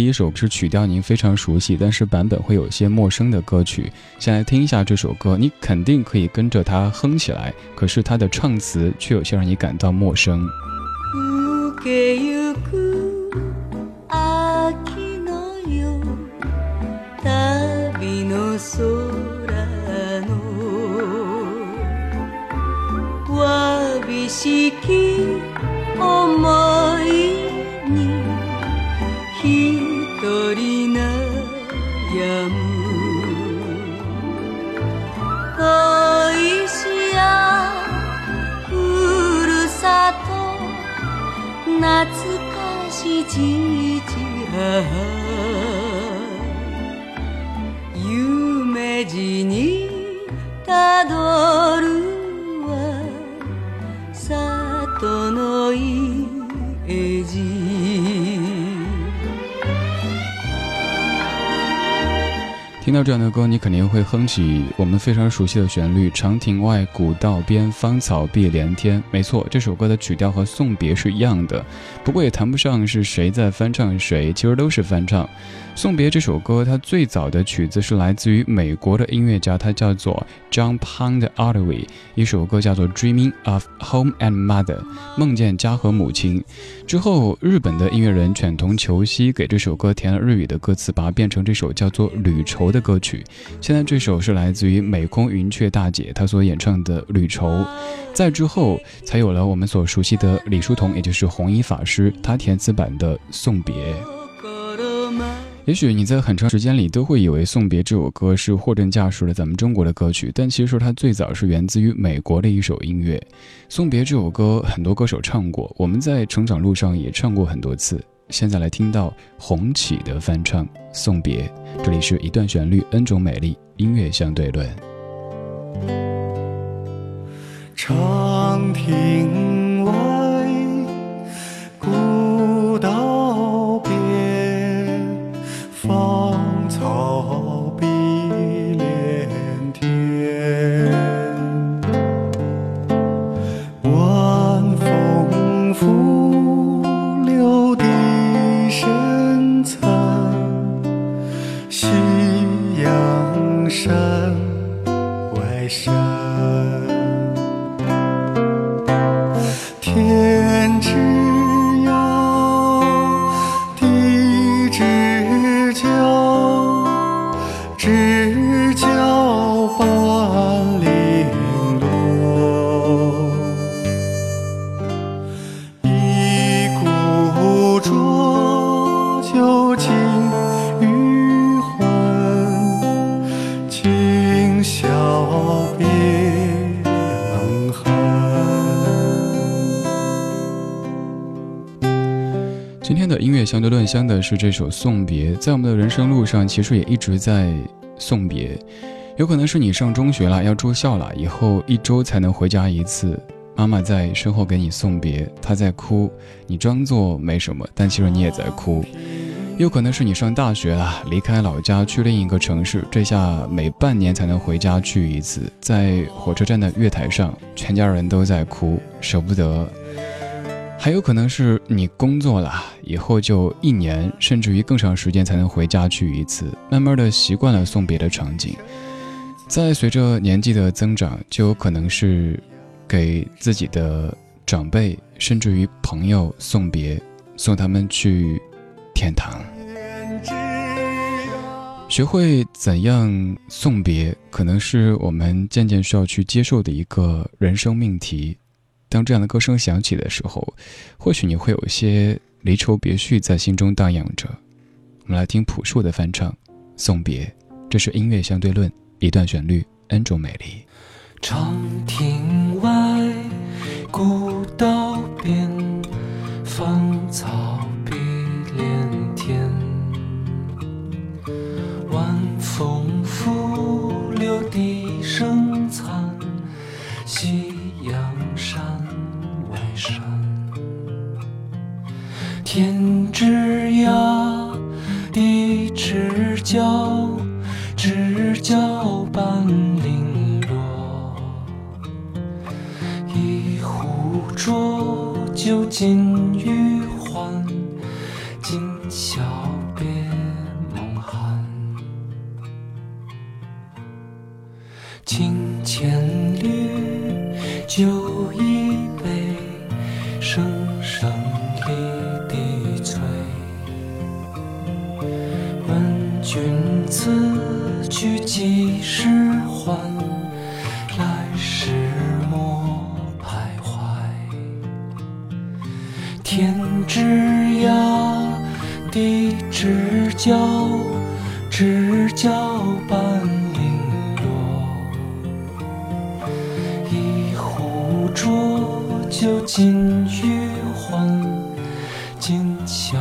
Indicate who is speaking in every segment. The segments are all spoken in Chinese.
Speaker 1: 第一首是曲调您非常熟悉，但是版本会有些陌生的歌曲。先来听一下这首歌，你肯定可以跟着它哼起来，可是它的唱词却有些让你感到陌生。
Speaker 2: 懐かし父母
Speaker 1: 听到这样的歌，你肯定会哼起我们非常熟悉的旋律：“长亭外，古道边，芳草碧连天。”没错，这首歌的曲调和《送别》是一样的，不过也谈不上是谁在翻唱谁，其实都是翻唱。《送别》这首歌，它最早的曲子是来自于美国的音乐家，他叫做 John Pond Otway，一首歌叫做《Dreaming of Home and Mother》，梦见家和母亲。之后，日本的音乐人犬童球希给这首歌填了日语的歌词，把它变成这首叫做《旅愁》的歌曲。现在这首是来自于美空云雀大姐她所演唱的《旅愁》。在之后，才有了我们所熟悉的李叔同，也就是弘一法师他填词版的《送别》。也许你在很长时间里都会以为《送别》这首歌是货真价实的咱们中国的歌曲，但其实它最早是源自于美国的一首音乐。《送别》这首歌很多歌手唱过，我们在成长路上也唱过很多次。现在来听到红起的翻唱《送别》，这里是一段旋律，N 种美丽，音乐相对论。
Speaker 3: 长亭今天的音乐
Speaker 1: 相对论香的是这首《送别》，在我们的人生路上，其实也一直在送别。有可能是你上中学了，要住校了，以后一周才能回家一次，妈妈在身后给你送别，她在哭，你装作没什么，但其实你也在哭。有可能是你上大学了，离开老家去另一个城市，这下每半年才能回家去一次，在火车站的月台上，全家人都在哭，舍不得。还有可能是你工作了以后，就一年甚至于更长时间才能回家去一次，慢慢的习惯了送别的场景。再随着年纪的增长，就有可能是给自己的长辈甚至于朋友送别，送他们去天堂。学会怎样送别，可能是我们渐渐需要去接受的一个人生命题。当这样的歌声响起的时候，或许你会有一些离愁别绪在心中荡漾着。我们来听朴树的翻唱《送别》，这是音乐相对论，一段旋律，N 种美丽。
Speaker 4: 长亭外，古道边，芳草山天之涯地之角知交半零落。一壶浊酒尽余欢今宵别梦寒。清浅绿酒角，知交半零落。一壶浊酒尽余欢，今宵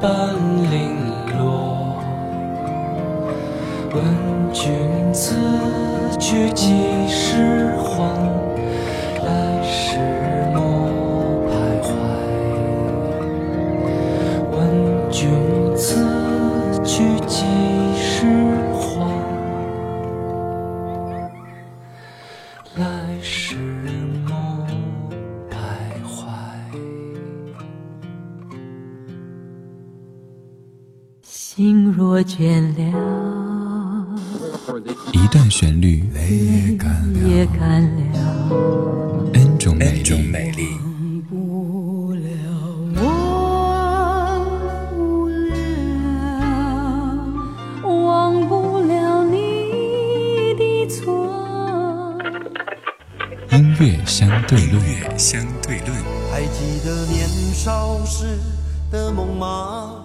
Speaker 4: 半零落。问君此去几时还？来时
Speaker 2: 心若倦了，
Speaker 1: 一段旋律
Speaker 3: 泪干了，
Speaker 2: 也干了
Speaker 1: ，，N 种美丽。
Speaker 2: 不了，忘不了，忘不了你的错。
Speaker 1: 音乐相对论，相对论。
Speaker 5: 还记得年少时的梦吗？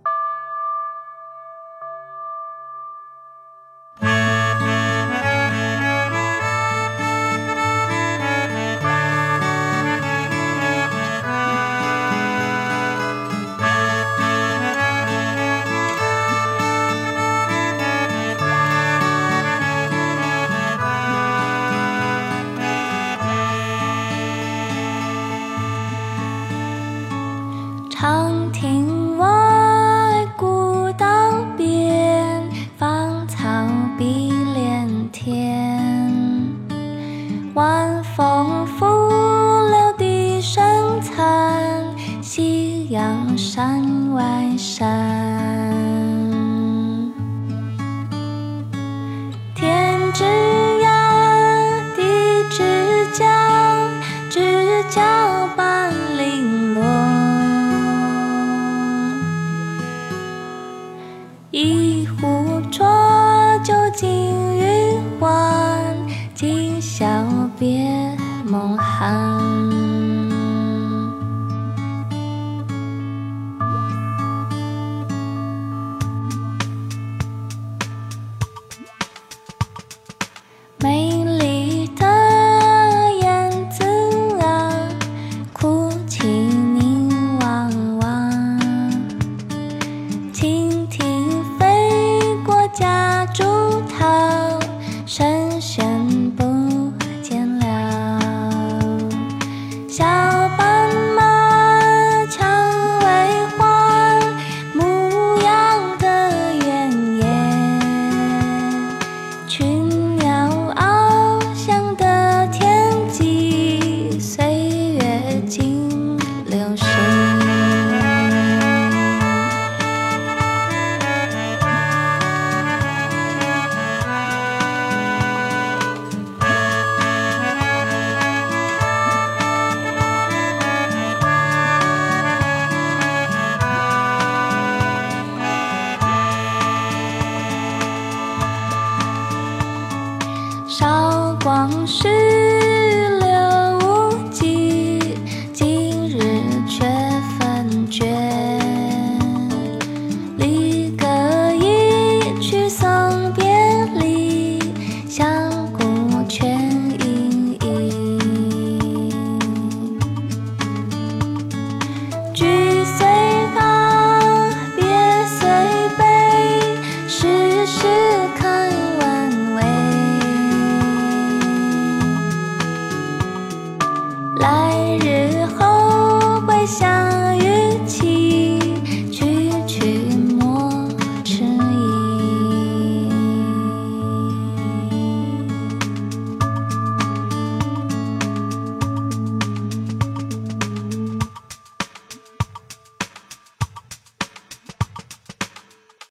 Speaker 6: 是